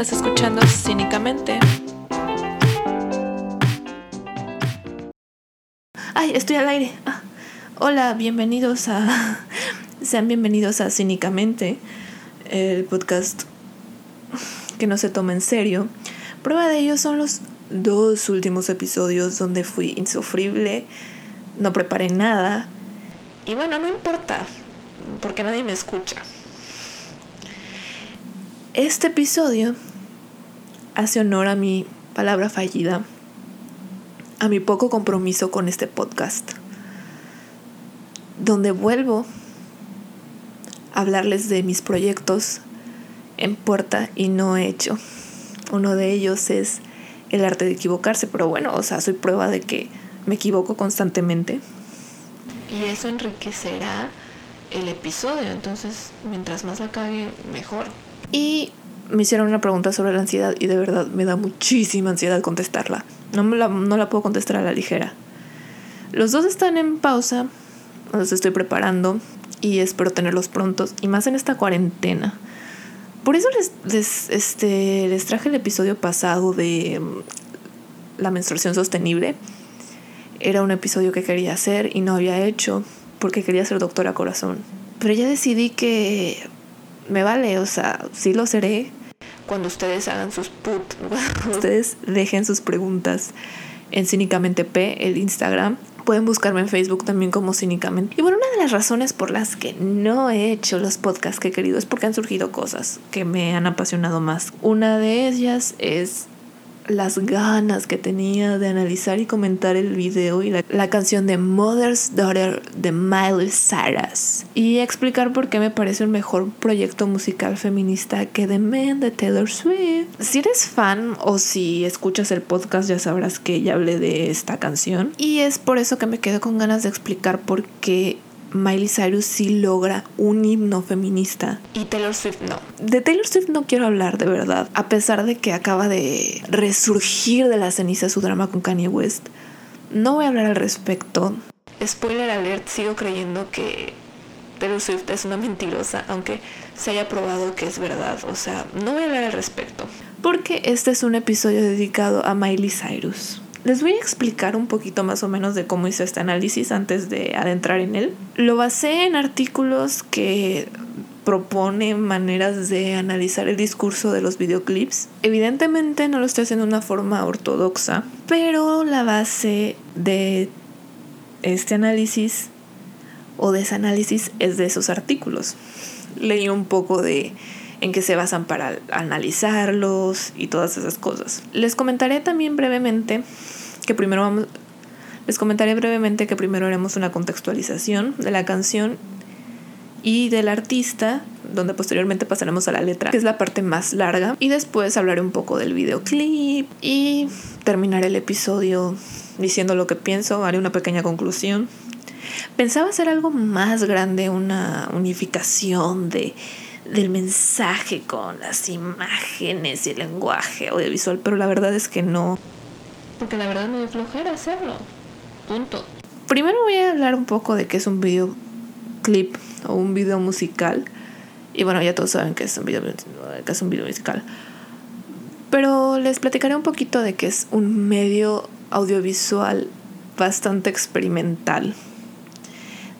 Estás escuchando cínicamente. Ay, estoy al aire. Ah, hola, bienvenidos a. Sean bienvenidos a Cínicamente, el podcast que no se toma en serio. Prueba de ello son los dos últimos episodios donde fui insufrible, no preparé nada. Y bueno, no importa, porque nadie me escucha. Este episodio hace honor a mi palabra fallida, a mi poco compromiso con este podcast, donde vuelvo a hablarles de mis proyectos en puerta y no he hecho. Uno de ellos es el arte de equivocarse, pero bueno, o sea, soy prueba de que me equivoco constantemente. Y eso enriquecerá el episodio, entonces mientras más la cague, mejor. Y me hicieron una pregunta sobre la ansiedad y de verdad me da muchísima ansiedad contestarla. No, la, no la puedo contestar a la ligera. Los dos están en pausa, los estoy preparando y espero tenerlos prontos y más en esta cuarentena. Por eso les, les, este, les traje el episodio pasado de mm, la menstruación sostenible. Era un episodio que quería hacer y no había hecho porque quería ser doctora corazón. Pero ya decidí que me vale, o sea, sí lo seré cuando ustedes hagan sus put, ustedes dejen sus preguntas en Cínicamente P, el Instagram. Pueden buscarme en Facebook también como Cínicamente. Y bueno, una de las razones por las que no he hecho los podcasts que he querido es porque han surgido cosas que me han apasionado más. Una de ellas es las ganas que tenía de analizar y comentar el video y la, canción de Mother's Daughter de Miley Cyrus y explicar por qué me parece un mejor proyecto musical feminista que The Man de Taylor Swift. Si eres fan o si escuchas el podcast ya sabrás que ya hablé de esta canción y es por eso que me quedo con ganas de explicar por qué Miley Cyrus sí logra un himno feminista y Taylor Swift no. De Taylor Swift no quiero hablar de verdad, a pesar de que acaba de resurgir de la ceniza su drama con Kanye West. No voy a hablar al respecto. Spoiler alert, sigo creyendo que Taylor Swift es una mentirosa, aunque se haya probado que es verdad. O sea, no voy a hablar al respecto. Porque este es un episodio dedicado a Miley Cyrus. Les voy a explicar un poquito más o menos de cómo hice este análisis antes de adentrar en él. Lo basé en artículos que propone maneras de analizar el discurso de los videoclips. Evidentemente no lo estoy haciendo de una forma ortodoxa, pero la base de este análisis o de ese análisis es de esos artículos. Leí un poco de en qué se basan para analizarlos y todas esas cosas. Les comentaré también brevemente que primero vamos, les comentaré brevemente que primero haremos una contextualización de la canción y del artista, donde posteriormente pasaremos a la letra, que es la parte más larga, y después hablaré un poco del videoclip y terminaré el episodio diciendo lo que pienso, haré una pequeña conclusión. Pensaba hacer algo más grande, una unificación de del mensaje con las imágenes y el lenguaje audiovisual, pero la verdad es que no. Porque la verdad me dio flojera hacerlo. Punto. Primero voy a hablar un poco de qué es un videoclip o un video musical. Y bueno, ya todos saben que es un video, que es un video musical. Pero les platicaré un poquito de que es un medio audiovisual bastante experimental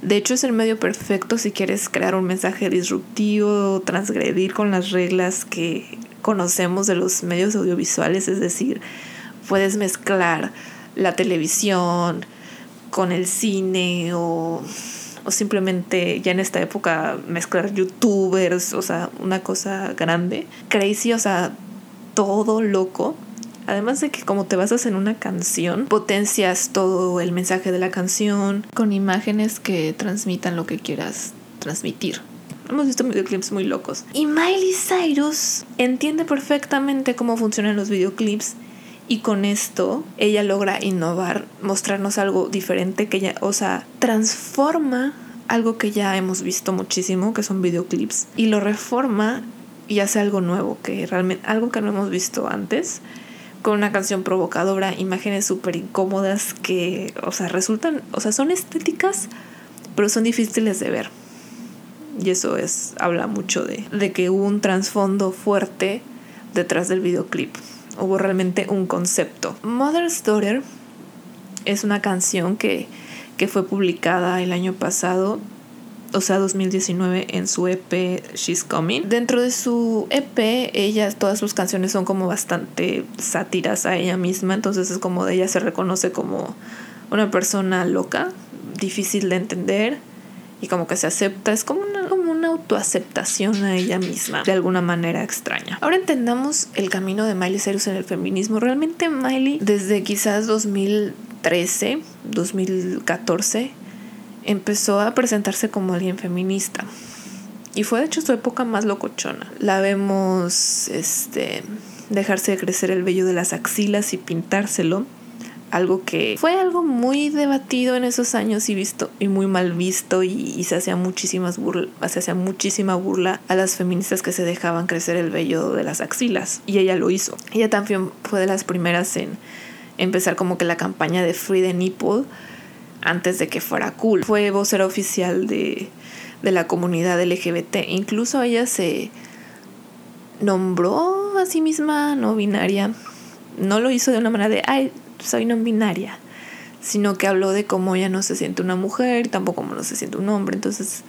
de hecho, es el medio perfecto si quieres crear un mensaje disruptivo, transgredir con las reglas que conocemos de los medios audiovisuales, es decir, puedes mezclar la televisión con el cine o, o simplemente ya en esta época mezclar youtubers, o sea, una cosa grande, crazy, o sea, todo loco Además de que como te basas en una canción, potencias todo el mensaje de la canción con imágenes que transmitan lo que quieras transmitir. Hemos visto videoclips muy locos. Y Miley Cyrus entiende perfectamente cómo funcionan los videoclips y con esto ella logra innovar, mostrarnos algo diferente que ella, o sea, transforma algo que ya hemos visto muchísimo, que son videoclips, y lo reforma y hace algo nuevo, que realmente algo que no hemos visto antes con una canción provocadora, imágenes súper incómodas que, o sea, resultan, o sea, son estéticas, pero son difíciles de ver. Y eso es, habla mucho de, de que hubo un trasfondo fuerte detrás del videoclip. Hubo realmente un concepto. Mother's Daughter es una canción que, que fue publicada el año pasado o sea, 2019 en su EP She's Coming. Dentro de su EP, ella, todas sus canciones son como bastante sátiras a ella misma, entonces es como de ella se reconoce como una persona loca, difícil de entender y como que se acepta, es como una, como una autoaceptación a ella misma, de alguna manera extraña. Ahora entendamos el camino de Miley Cyrus en el feminismo. Realmente Miley, desde quizás 2013, 2014, empezó a presentarse como alguien feminista. Y fue de hecho su época más locochona. La vemos este, dejarse de crecer el vello de las axilas y pintárselo. Algo que fue algo muy debatido en esos años y visto y muy mal visto y, se hacía muchísimas burla, se hacía muchísima burla a las feministas que se dejaban crecer el vello de las axilas y ella lo hizo. Ella también fue de las primeras en empezar como que la campaña de Free the Nipple antes de que fuera cool. Fue vocera oficial de, de la comunidad LGBT. Incluso ella se nombró a sí misma no binaria. No lo hizo de una manera de, ay, soy no binaria, sino que habló de cómo ella no se siente una mujer, tampoco como no se siente un hombre. Entonces,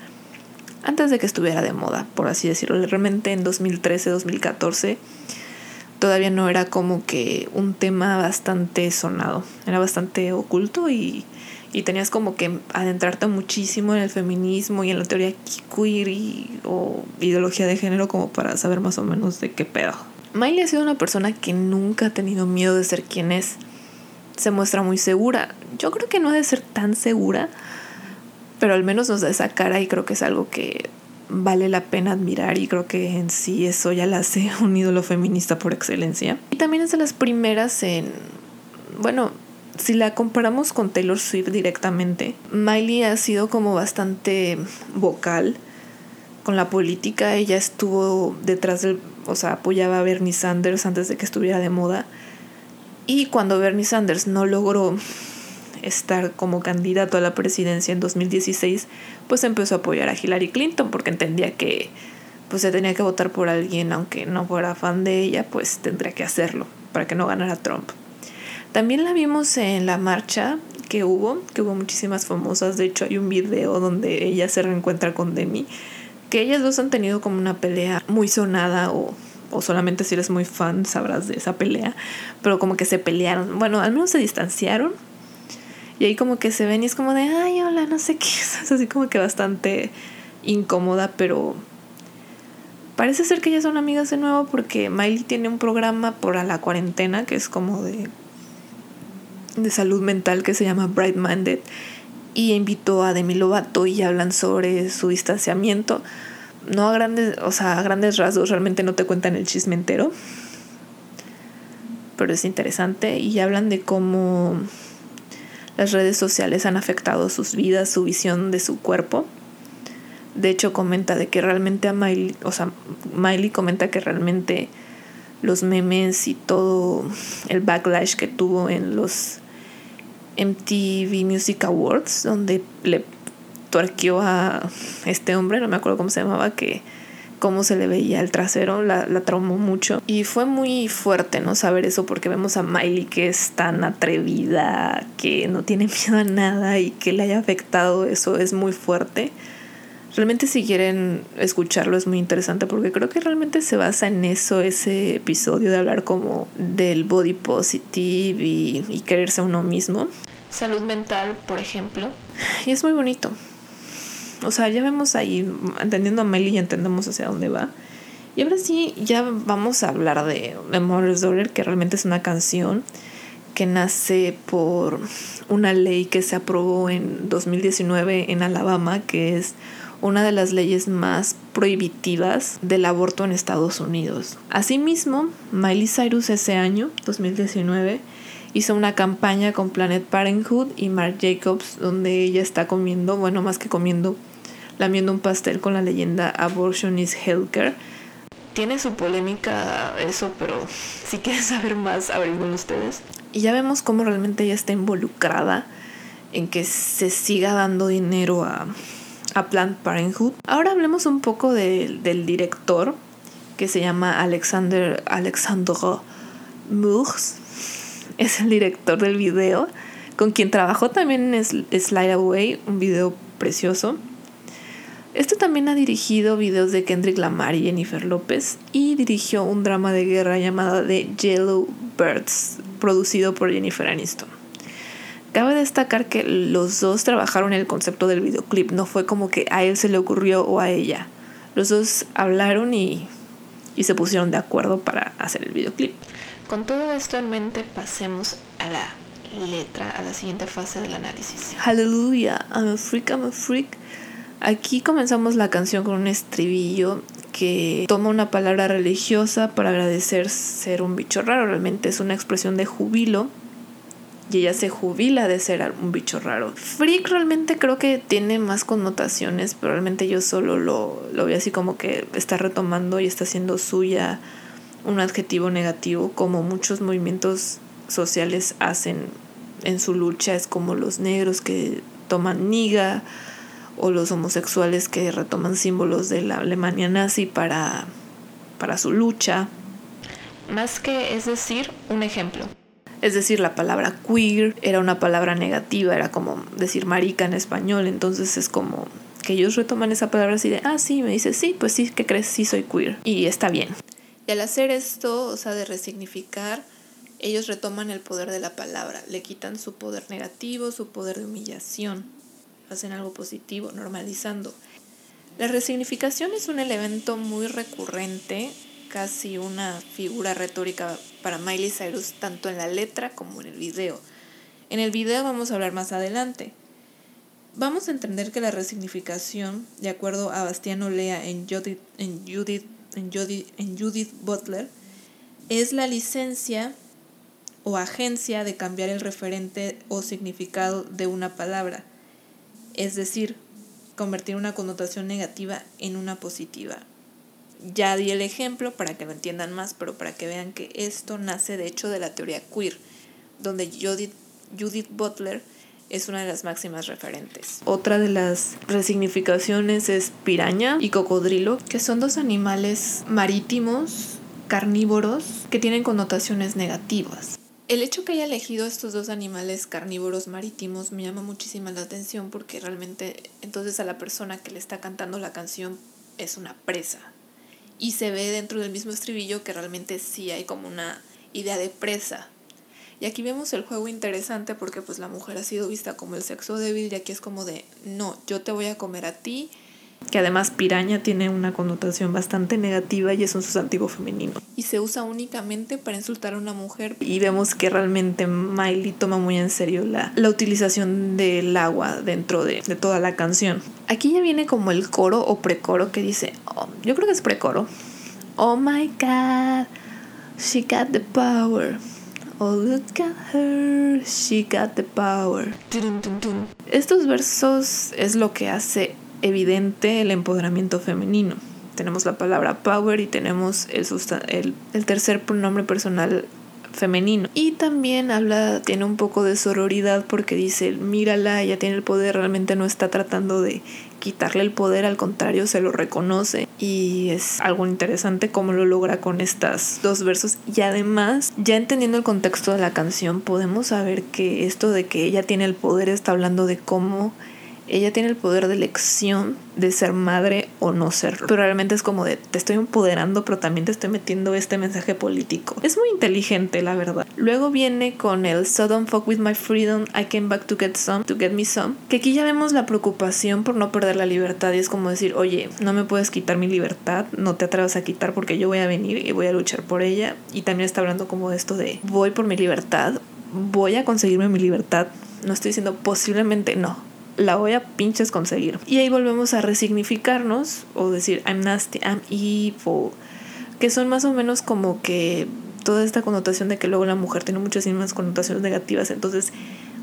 antes de que estuviera de moda, por así decirlo, realmente en 2013, 2014, todavía no era como que un tema bastante sonado, era bastante oculto y y tenías como que adentrarte muchísimo en el feminismo y en la teoría queer o ideología de género como para saber más o menos de qué pedo. Miley ha sido una persona que nunca ha tenido miedo de ser quien es. Se muestra muy segura. Yo creo que no ha de ser tan segura, pero al menos nos da esa cara y creo que es algo que vale la pena admirar y creo que en sí eso ya la hace un ídolo feminista por excelencia. Y también es de las primeras en, bueno, si la comparamos con Taylor Swift directamente, Miley ha sido como bastante vocal con la política. Ella estuvo detrás del, o sea, apoyaba a Bernie Sanders antes de que estuviera de moda. Y cuando Bernie Sanders no logró estar como candidato a la presidencia en 2016, pues empezó a apoyar a Hillary Clinton porque entendía que pues se tenía que votar por alguien aunque no fuera fan de ella, pues tendría que hacerlo para que no ganara Trump. También la vimos en la marcha que hubo, que hubo muchísimas famosas. De hecho, hay un video donde ella se reencuentra con Demi. Que ellas dos han tenido como una pelea muy sonada o, o solamente si eres muy fan sabrás de esa pelea. Pero como que se pelearon. Bueno, al menos se distanciaron. Y ahí como que se ven y es como de, ay, hola, no sé qué. Es así como que bastante incómoda, pero parece ser que ellas son amigas de nuevo porque Miley tiene un programa por la cuarentena que es como de de salud mental que se llama Bright Minded y invitó a Demi Lovato y hablan sobre su distanciamiento. No a grandes, o sea, a grandes rasgos realmente no te cuentan el chisme entero, pero es interesante y hablan de cómo las redes sociales han afectado sus vidas, su visión de su cuerpo. De hecho, comenta de que realmente a Miley, o sea, Miley comenta que realmente los memes y todo el backlash que tuvo en los MTV Music Awards, donde le tuerqueó a este hombre, no me acuerdo cómo se llamaba, que cómo se le veía el trasero, la, la traumó mucho. Y fue muy fuerte, ¿no? Saber eso, porque vemos a Miley que es tan atrevida, que no tiene miedo a nada y que le haya afectado eso es muy fuerte. Realmente si quieren escucharlo es muy interesante porque creo que realmente se basa en eso, ese episodio de hablar como del body positive y, y quererse a uno mismo. Salud mental, por ejemplo. Y es muy bonito. O sea, ya vemos ahí, entendiendo a Miley y entendemos hacia dónde va. Y ahora sí, ya vamos a hablar de Mother's Daughter, que realmente es una canción que nace por una ley que se aprobó en 2019 en Alabama, que es una de las leyes más prohibitivas del aborto en Estados Unidos. Asimismo, Miley Cyrus ese año, 2019, hizo una campaña con Planet Parenthood y Marc Jacobs donde ella está comiendo, bueno, más que comiendo, lamiendo un pastel con la leyenda Abortion is Healthcare. Tiene su polémica eso, pero si quieren saber más, averigüen ustedes. Y ya vemos cómo realmente ella está involucrada en que se siga dando dinero a, a Planned Parenthood. Ahora hablemos un poco del director, que se llama Alexander Alexandre Murs. Es el director del video, con quien trabajó también en Slide Away, un video precioso. Este también ha dirigido videos de Kendrick Lamar y Jennifer López y dirigió un drama de guerra llamado The Yellow Birds, producido por Jennifer Aniston. Cabe destacar que los dos trabajaron en el concepto del videoclip, no fue como que a él se le ocurrió o a ella. Los dos hablaron y, y se pusieron de acuerdo para hacer el videoclip. Con todo esto en mente, pasemos a la letra, a la siguiente fase del análisis. Hallelujah, I'm a freak, I'm a freak. Aquí comenzamos la canción con un estribillo que toma una palabra religiosa para agradecer ser un bicho raro. Realmente es una expresión de jubilo y ella se jubila de ser un bicho raro. Freak realmente creo que tiene más connotaciones, pero realmente yo solo lo, lo veo así como que está retomando y está haciendo suya un adjetivo negativo como muchos movimientos sociales hacen en su lucha. Es como los negros que toman niga o los homosexuales que retoman símbolos de la Alemania nazi para, para su lucha. Más que es decir, un ejemplo. Es decir, la palabra queer era una palabra negativa, era como decir marica en español, entonces es como que ellos retoman esa palabra así de, ah, sí, me dice, sí, pues sí, ¿qué crees? Sí, soy queer. Y está bien. Y al hacer esto, o sea, de resignificar, ellos retoman el poder de la palabra, le quitan su poder negativo, su poder de humillación hacen algo positivo, normalizando. La resignificación es un elemento muy recurrente, casi una figura retórica para Miley Cyrus, tanto en la letra como en el video. En el video vamos a hablar más adelante. Vamos a entender que la resignificación, de acuerdo a Bastiano Lea en Judith, en Judith, en Judith, en Judith Butler, es la licencia o agencia de cambiar el referente o significado de una palabra es decir, convertir una connotación negativa en una positiva. Ya di el ejemplo para que lo entiendan más, pero para que vean que esto nace de hecho de la teoría queer, donde Judith, Judith Butler es una de las máximas referentes. Otra de las resignificaciones es piraña y cocodrilo, que son dos animales marítimos, carnívoros, que tienen connotaciones negativas. El hecho que haya elegido estos dos animales carnívoros marítimos me llama muchísima la atención porque realmente entonces a la persona que le está cantando la canción es una presa. Y se ve dentro del mismo estribillo que realmente sí hay como una idea de presa. Y aquí vemos el juego interesante porque pues la mujer ha sido vista como el sexo débil y aquí es como de, no, yo te voy a comer a ti que además piraña tiene una connotación bastante negativa y es un sustantivo femenino. Y se usa únicamente para insultar a una mujer. Y vemos que realmente Miley toma muy en serio la, la utilización del agua dentro de, de, toda la canción. Aquí ya viene como el coro o precoro que dice, oh, yo creo que es precoro. Oh my god, she got the power. Oh, look at her, she got the power. Estos versos es lo que hace evidente el empoderamiento femenino. Tenemos la palabra power y tenemos el, el, el tercer pronombre personal femenino. Y también habla, tiene un poco de sororidad porque dice, mírala, ella tiene el poder, realmente no está tratando de quitarle el poder, al contrario, se lo reconoce y es algo interesante cómo lo logra con estas dos versos. Y además, ya entendiendo el contexto de la canción, podemos saber que esto de que ella tiene el poder está hablando de cómo ella tiene el poder de elección de ser madre o no serlo. Pero realmente es como de te estoy empoderando, pero también te estoy metiendo este mensaje político. Es muy inteligente, la verdad. Luego viene con el So don't fuck with my freedom, I came back to get some, to get me some. Que aquí ya vemos la preocupación por no perder la libertad y es como decir, oye, no me puedes quitar mi libertad, no te atrevas a quitar porque yo voy a venir y voy a luchar por ella. Y también está hablando como de esto de voy por mi libertad, voy a conseguirme mi libertad. No estoy diciendo posiblemente no, la voy a pinches conseguir. Y ahí volvemos a resignificarnos o decir I'm nasty, I'm evil, que son más o menos como que toda esta connotación de que luego la mujer tiene muchísimas connotaciones negativas, entonces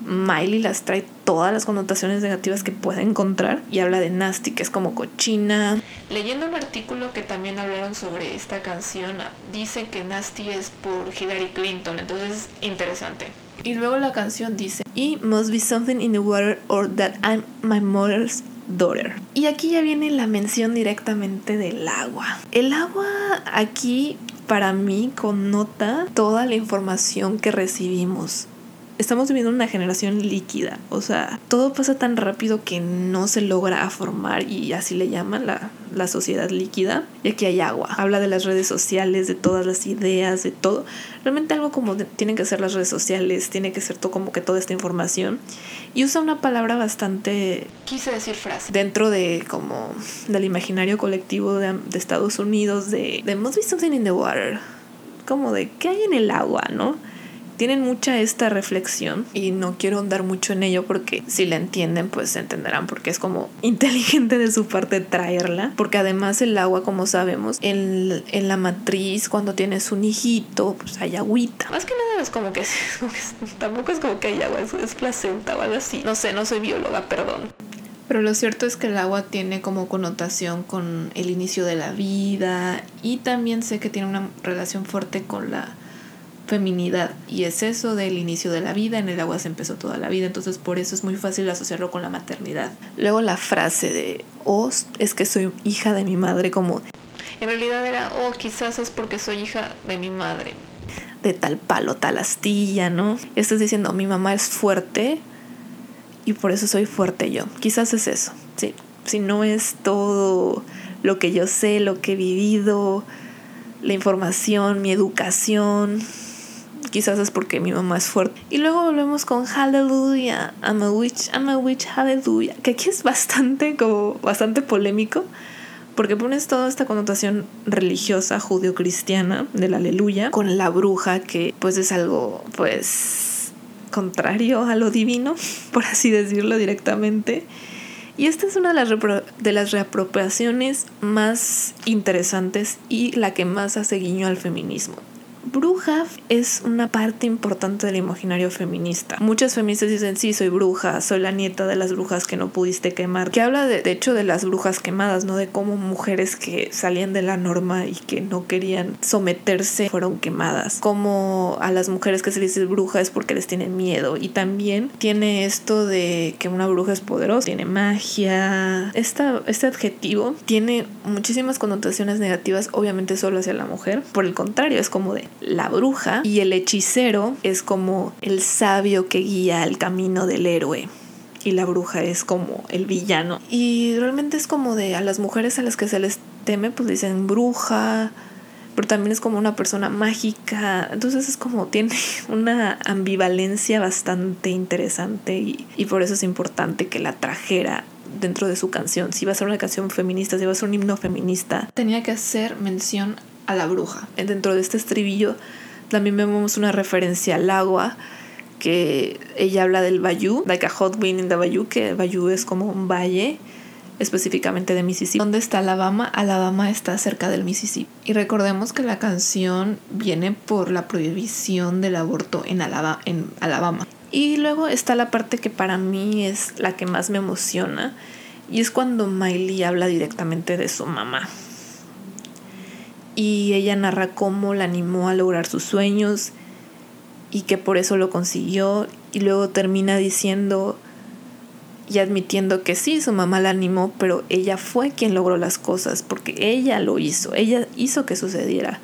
Miley las trae todas las connotaciones negativas que puede encontrar y habla de nasty, que es como cochina. Leyendo un artículo que también hablaron sobre esta canción, dice que nasty es por Hillary Clinton, entonces interesante. Y luego la canción dice, y must be something in the water or that I'm my mother's daughter. Y aquí ya viene la mención directamente del agua. El agua aquí para mí connota toda la información que recibimos estamos viviendo una generación líquida. O sea, todo pasa tan rápido que no se logra formar y así le llaman la, la sociedad líquida. Y aquí hay agua. Habla de las redes sociales, de todas las ideas, de todo. Realmente algo como tienen que ser las redes sociales, tiene que ser todo como que toda esta información. Y usa una palabra bastante... Quise decir frase. Dentro de como del imaginario colectivo de, de Estados Unidos, de, de must be something in the water. Como de qué hay en el agua, ¿no? Tienen mucha esta reflexión y no quiero andar mucho en ello porque si la entienden pues entenderán porque es como inteligente de su parte traerla. Porque además el agua como sabemos en, en la matriz cuando tienes un hijito pues hay agüita. Más que nada es como que, tampoco es como que hay agua es, es placenta o algo así. No sé no soy bióloga perdón. Pero lo cierto es que el agua tiene como connotación con el inicio de la vida y también sé que tiene una relación fuerte con la feminidad y es eso del inicio de la vida, en el agua se empezó toda la vida, entonces por eso es muy fácil asociarlo con la maternidad. Luego la frase de, oh, es que soy hija de mi madre, como... En realidad era, oh, quizás es porque soy hija de mi madre. De tal palo, tal astilla, ¿no? Estás diciendo, mi mamá es fuerte y por eso soy fuerte yo. Quizás es eso, sí. Si no es todo lo que yo sé, lo que he vivido, la información, mi educación, quizás es porque mi mamá es fuerte. Y luego volvemos con Hallelujah, I'm a witch, I'm a witch, Hallelujah, que aquí es bastante como bastante polémico porque pones toda esta connotación religiosa judio-cristiana del aleluya con la bruja que pues es algo pues contrario a lo divino, por así decirlo directamente. Y esta es una de las, de las reapropiaciones más interesantes y la que más hace guiño al feminismo bruja es una parte importante del imaginario feminista. Muchas feministas dicen, sí, soy bruja, soy la nieta de las brujas que no pudiste quemar, que habla de, de hecho de las brujas quemadas, ¿no? De cómo mujeres que salían de la norma y que no querían someterse fueron quemadas. Como a las mujeres que se les dice bruja es porque les tienen miedo. Y también tiene esto de que una bruja es poderosa, tiene magia. Esta, este adjetivo tiene muchísimas connotaciones negativas, obviamente solo hacia la mujer. Por el contrario, es como de la bruja y el hechicero es como el sabio que guía el camino del héroe y la bruja es como el villano. Y realmente es como de a las mujeres a las que se les teme, pues dicen bruja, pero también es como una persona mágica. Entonces es como tiene una ambivalencia bastante interesante y, y por eso es importante que la trajera dentro de su canción. Si va a ser una canción feminista, si va a ser un himno feminista, tenía que hacer mención a la bruja. Dentro de este estribillo también vemos una referencia al agua que ella habla del bayou, like a hot wind in the bayou, que el bayou es como un valle específicamente de Mississippi. ¿Dónde está Alabama? Alabama está cerca del Mississippi. Y recordemos que la canción viene por la prohibición del aborto en Alabama. En Alabama. Y luego está la parte que para mí es la que más me emociona. Y es cuando Miley habla directamente de su mamá y ella narra cómo la animó a lograr sus sueños y que por eso lo consiguió y luego termina diciendo y admitiendo que sí, su mamá la animó, pero ella fue quien logró las cosas porque ella lo hizo, ella hizo que sucediera.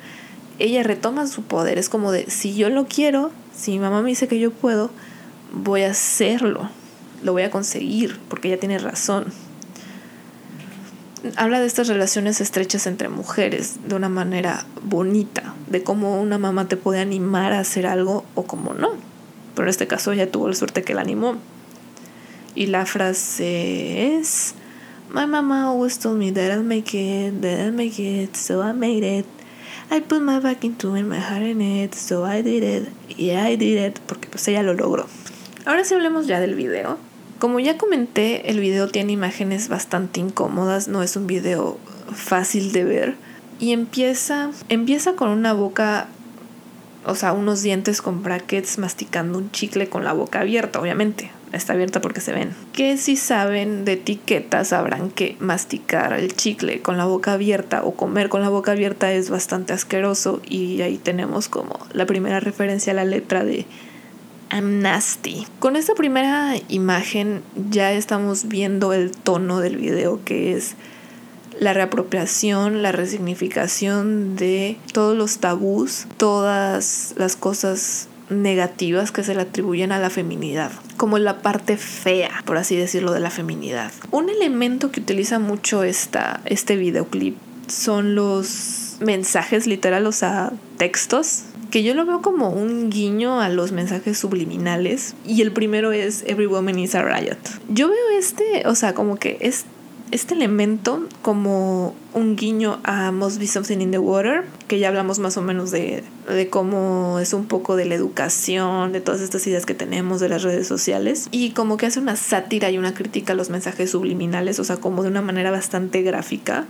Ella retoma su poder, es como de si yo lo quiero, si mi mamá me dice que yo puedo, voy a hacerlo, lo voy a conseguir porque ella tiene razón habla de estas relaciones estrechas entre mujeres de una manera bonita, de cómo una mamá te puede animar a hacer algo o cómo no. Pero en este caso ella tuvo la suerte que la animó. Y la frase es, My mama always told me that I'll make it, that I'll make it, so I made it. I put my back into it, my heart in it, so I did it, yeah I did it, porque pues ella lo logró. Ahora sí hablemos ya del video. Como ya comenté, el video tiene imágenes bastante incómodas, no es un video fácil de ver. Y empieza, empieza con una boca, o sea, unos dientes con brackets masticando un chicle con la boca abierta, obviamente. Está abierta porque se ven. Que si saben de etiquetas sabrán que masticar el chicle con la boca abierta o comer con la boca abierta es bastante asqueroso y ahí tenemos como la primera referencia a la letra de I'm nasty. Con esta primera imagen ya estamos viendo el tono del video que es la reapropiación, la resignificación de todos los tabús, todas las cosas negativas que se le atribuyen a la feminidad, como la parte fea, por así decirlo, de la feminidad. Un elemento que utiliza mucho esta, este videoclip son los mensajes literal, o sea, textos que yo lo veo como un guiño a los mensajes subliminales y el primero es Every Woman is a Riot. Yo veo este, o sea, como que es este elemento como un guiño a Must Be Something in the Water, que ya hablamos más o menos de, de, cómo es un poco de la educación, de todas estas ideas que tenemos de las redes sociales, y como que hace una sátira y una crítica a los mensajes subliminales, o sea, como de una manera bastante gráfica,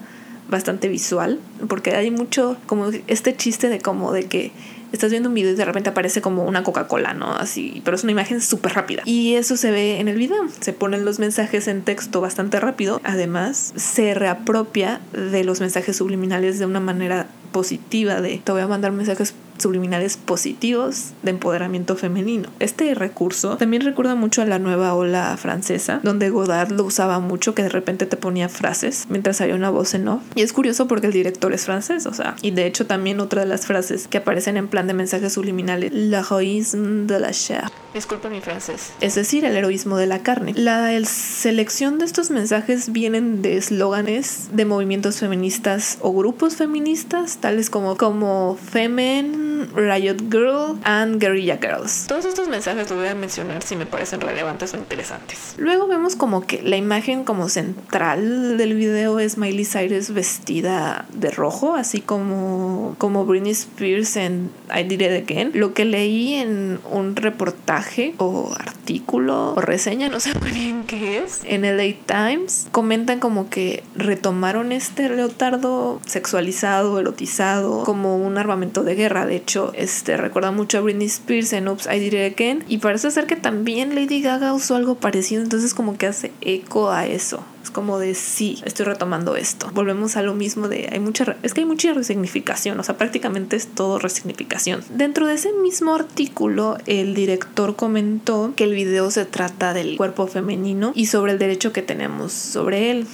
bastante visual, porque hay mucho como este chiste de como de que estás viendo un video y de repente aparece como una Coca-Cola, ¿no? Así, pero es una imagen súper rápida. Y eso se ve en el video. Se ponen los mensajes en texto bastante rápido. Además, se reapropia de los mensajes subliminales de una manera positiva de te voy a mandar mensajes subliminales positivos de empoderamiento femenino. Este recurso también recuerda mucho a la nueva ola francesa, donde Godard lo usaba mucho, que de repente te ponía frases mientras había una voz en off. Y es curioso porque el director es francés, o sea, y de hecho también otra de las frases que aparecen en plan de mensajes subliminales, l'héroïsme de la chair. Disculpa mi francés. Es decir, el heroísmo de la carne. La selección de estos mensajes vienen de eslóganes de movimientos feministas o grupos feministas, tales como, como Femen, Riot Girl and Guerrilla Girls. Todos estos mensajes los voy a mencionar si me parecen relevantes o interesantes. Luego vemos como que la imagen como central del video es Miley Cyrus vestida de rojo, así como, como Britney Spears en I Did It Again. Lo que leí en un reportaje o artículo o reseña, no sé muy bien qué es, en LA Times, comentan como que retomaron este leotardo sexualizado, erotizado, como un armamento de guerra. De hecho, este recuerda mucho a Britney Spears en Oops, I Did Again. Y parece ser que también Lady Gaga usó algo parecido, entonces como que hace eco a eso. Es como de sí, estoy retomando esto. Volvemos a lo mismo de hay mucha es que hay mucha resignificación, o sea, prácticamente es todo resignificación. Dentro de ese mismo artículo, el director comentó que el video se trata del cuerpo femenino y sobre el derecho que tenemos sobre él.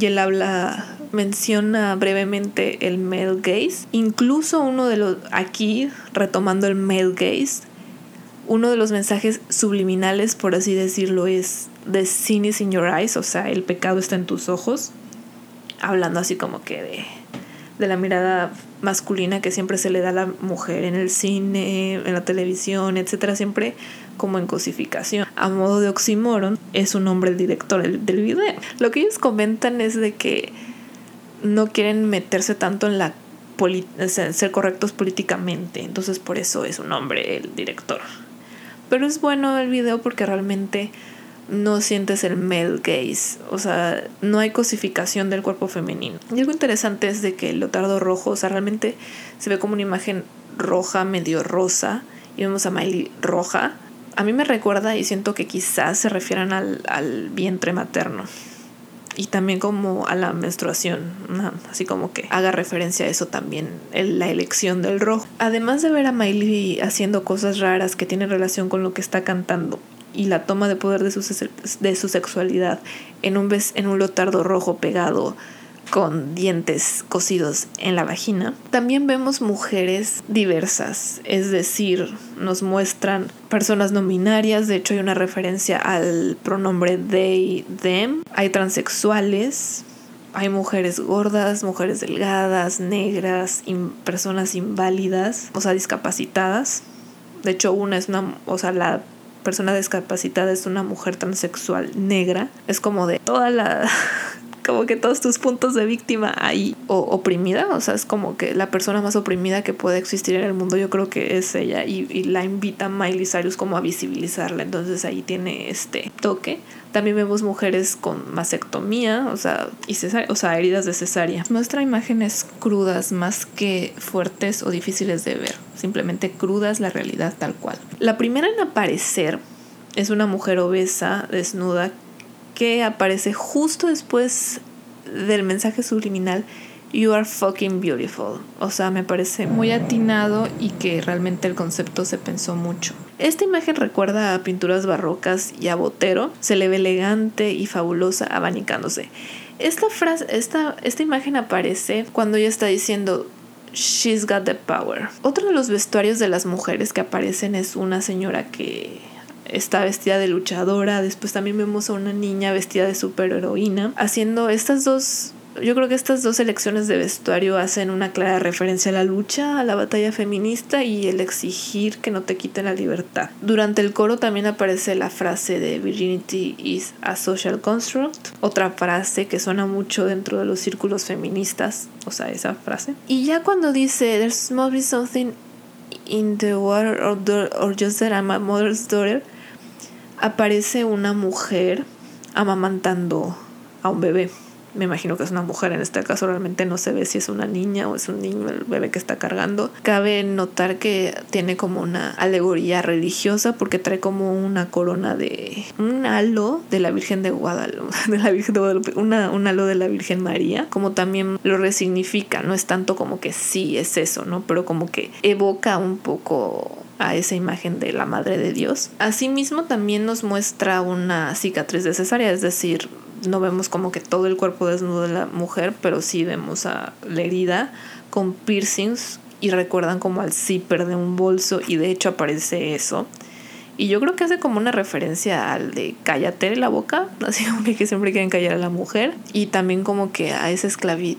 Y él habla menciona brevemente el male gaze. Incluso uno de los, aquí retomando el male gaze, uno de los mensajes subliminales, por así decirlo, es The sin is in your eyes, o sea, el pecado está en tus ojos. Hablando así como que de, de la mirada masculina que siempre se le da a la mujer en el cine, en la televisión, etcétera, siempre como en cosificación. A modo de oxímoron, es un hombre el director del video. Lo que ellos comentan es de que no quieren meterse tanto en la ser correctos políticamente. Entonces por eso es un hombre el director. Pero es bueno el video porque realmente no sientes el male gaze, o sea, no hay cosificación del cuerpo femenino. Y algo interesante es de que el lotardo rojo, o sea, realmente se ve como una imagen roja, medio rosa, y vemos a Miley roja. A mí me recuerda y siento que quizás se refieran al, al vientre materno y también como a la menstruación, así como que haga referencia a eso también, la elección del rojo. Además de ver a Miley haciendo cosas raras que tienen relación con lo que está cantando y la toma de poder de su, de su sexualidad en un, en un lotardo rojo pegado con dientes cosidos en la vagina. También vemos mujeres diversas, es decir, nos muestran personas no binarias, de hecho hay una referencia al pronombre they, them, hay transexuales, hay mujeres gordas, mujeres delgadas, negras, personas inválidas, o sea, discapacitadas. De hecho, una es una, o sea, la persona discapacitada es una mujer transexual negra. Es como de toda la como que todos tus puntos de víctima ahí o oprimida, o sea, es como que la persona más oprimida que puede existir en el mundo yo creo que es ella y, la invita Miley Cyrus como a visibilizarla, entonces ahí tiene este toque. También vemos mujeres con mastectomía, o sea, y o sea, heridas de cesárea. Muestra imágenes crudas más que fuertes o difíciles de ver, simplemente crudas la realidad tal cual. La primera en aparecer es una mujer obesa, desnuda, que aparece justo después del mensaje subliminal You are fucking beautiful. O sea, me parece muy atinado y que realmente el concepto se pensó mucho. Esta imagen recuerda a pinturas barrocas y a Botero. Se le ve elegante y fabulosa abanicándose. Esta frase, esta, esta imagen aparece cuando ella está diciendo She's got the power. Otro de los vestuarios de las mujeres que aparecen es una señora que está vestida de luchadora. Después también vemos a una niña vestida de superheroína. Haciendo estas dos yo creo que estas dos elecciones de vestuario hacen una clara referencia a la lucha, a la batalla feminista y el exigir que no te quiten la libertad. Durante el coro también aparece la frase de Virginity is a social construct, otra frase que suena mucho dentro de los círculos feministas, o sea, esa frase. Y ya cuando dice There's must be something in the water or, or just that I'm a mother's daughter, aparece una mujer amamantando a un bebé me imagino que es una mujer, en este caso realmente no se ve si es una niña o es un niño el bebé que está cargando. Cabe notar que tiene como una alegoría religiosa porque trae como una corona de un halo de la Virgen de Guadalupe, de la Virgen de Guadalupe, una, un halo de la Virgen María, como también lo resignifica, no es tanto como que sí es eso, ¿no? Pero como que evoca un poco a esa imagen de la Madre de Dios. Asimismo también nos muestra una cicatriz de cesárea, es decir, no vemos como que todo el cuerpo desnudo de la mujer, pero sí vemos a la herida con piercings y recuerdan como al zipper de un bolso y de hecho aparece eso. Y yo creo que hace como una referencia al de cállate la boca, así como que siempre quieren callar a la mujer y también como que a esa esclavitud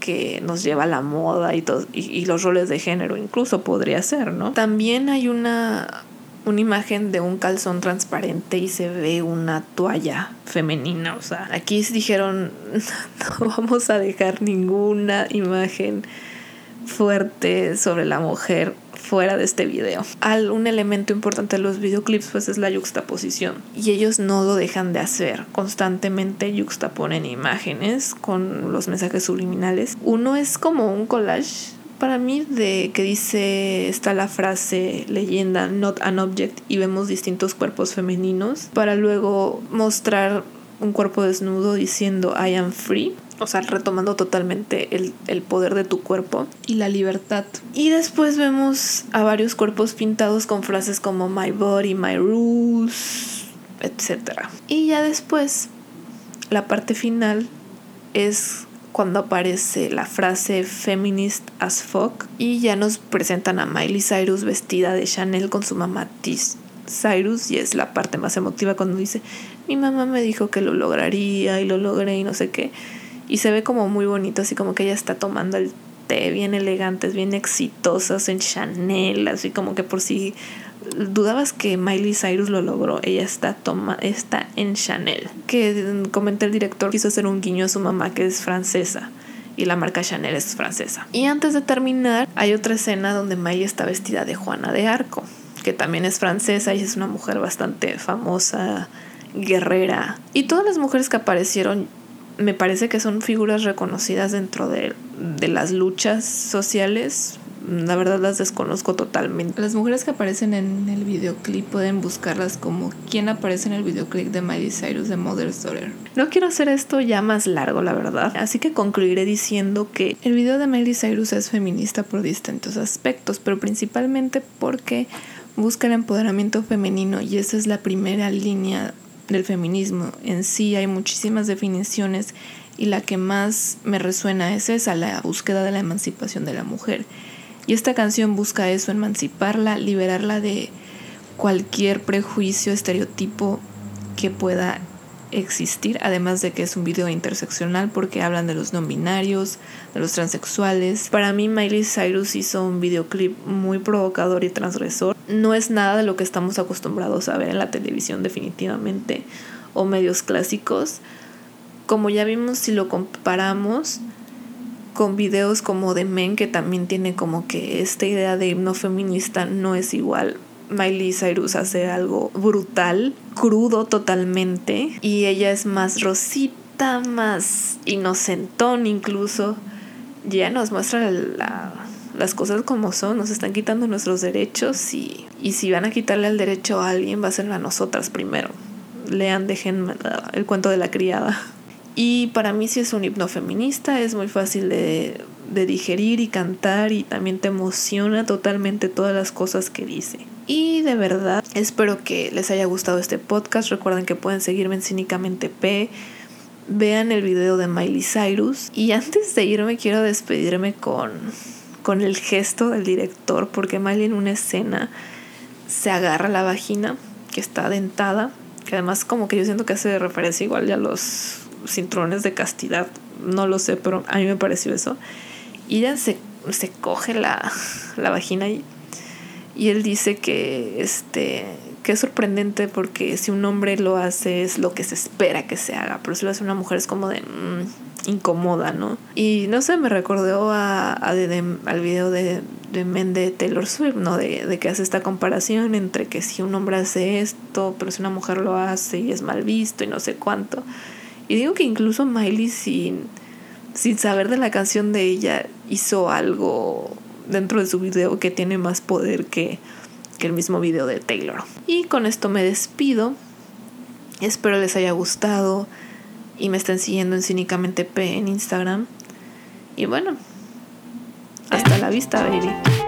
que nos lleva a la moda y, y, los roles de género incluso podría ser, ¿no? También hay una una imagen de un calzón transparente y se ve una toalla femenina. O sea, aquí dijeron, no vamos a dejar ninguna imagen fuerte sobre la mujer fuera de este video. Al, un elemento importante de los videoclips pues es la yuxtaposición y ellos no lo dejan de hacer. Constantemente yuxtaponen imágenes con los mensajes subliminales. Uno es como un collage para mí de que dice está la frase leyenda not an object y vemos distintos cuerpos femeninos para luego mostrar un cuerpo desnudo diciendo I am free o sea, retomando totalmente el, el, poder de tu cuerpo y la libertad. Y después vemos a varios cuerpos pintados con frases como My body, my rules, etc. Y ya después, la parte final es cuando aparece la frase feminist as fuck y ya nos presentan a Miley Cyrus vestida de Chanel con su mamá Tis Cyrus y es la parte más emotiva cuando dice mi mamá me dijo que lo lograría y lo logré y no sé qué y se ve como muy bonito así como que ella está tomando el té bien elegantes bien exitosas en Chanel así como que por si dudabas que Miley Cyrus lo logró. Ella está, toma, está en Chanel. Que comenté el director quiso hacer un guiño a su mamá que es francesa. Y la marca Chanel es francesa. Y antes de terminar, hay otra escena donde Miley está vestida de Juana de Arco, que también es francesa y es una mujer bastante famosa, guerrera. Y todas las mujeres que aparecieron me parece que son figuras reconocidas dentro de, de las luchas sociales la verdad las desconozco totalmente. Las mujeres que aparecen en el videoclip pueden buscarlas como quién aparece en el videoclip de Miley Cyrus de Mother's Daughter. No quiero hacer esto ya más largo, la verdad. Así que concluiré diciendo que el video de Miley Cyrus es feminista por distintos aspectos, pero principalmente porque busca el empoderamiento femenino y esa es la primera línea del feminismo. En sí hay muchísimas definiciones y la que más me resuena es esa, la búsqueda de la emancipación de la mujer. Y esta canción busca eso, emanciparla, liberarla de cualquier prejuicio, estereotipo que pueda existir, además de que es un video interseccional porque hablan de los no binarios, de los transexuales. Para mí Miley Cyrus hizo un videoclip muy provocador y transgresor. No es nada de lo que estamos acostumbrados a ver en la televisión definitivamente o medios clásicos. Como ya vimos si lo comparamos, con videos como de Men, que también tiene como que esta idea de himno feminista no es igual. Miley Cyrus hace algo brutal, crudo totalmente, y ella es más rosita, más inocentón incluso. Ya nos muestra las cosas como son, nos están quitando nuestros derechos y, y si van a quitarle el derecho a alguien va a ser a nosotras primero. Lean, dejen el cuento de la criada. Y para mí sí es un himno feminista, es muy fácil de, de digerir y cantar y también te emociona totalmente todas las cosas que dice. Y de verdad, espero que les haya gustado este podcast. Recuerden que pueden seguirme en Cínicamente P. Vean el video de Miley Cyrus. Y antes de irme, quiero despedirme con, con el gesto del director, porque Miley en una escena se agarra la vagina que está dentada, que además como que yo siento que hace referencia igual ya a los cinturones de castidad, no lo sé, pero a mí me pareció eso. Y ella se, se coge la, la vagina y y él dice que, este, que es sorprendente porque si un hombre lo hace es lo que se espera que se haga, pero si lo hace una mujer es como de mm, incómoda, ¿no? Y no sé, me recordó a, a al video de, de de Taylor Swift, ¿no? De, de que hace esta comparación entre que si un hombre hace esto, pero si una mujer lo hace y es mal visto y no sé cuánto. Y digo que incluso Miley sin, sin saber de la canción de ella hizo algo dentro de su video que tiene más poder que, que el mismo video de Taylor. Y con esto me despido. Espero les haya gustado y me estén siguiendo en Cínicamente P en Instagram. Y bueno, hasta la vista, baby.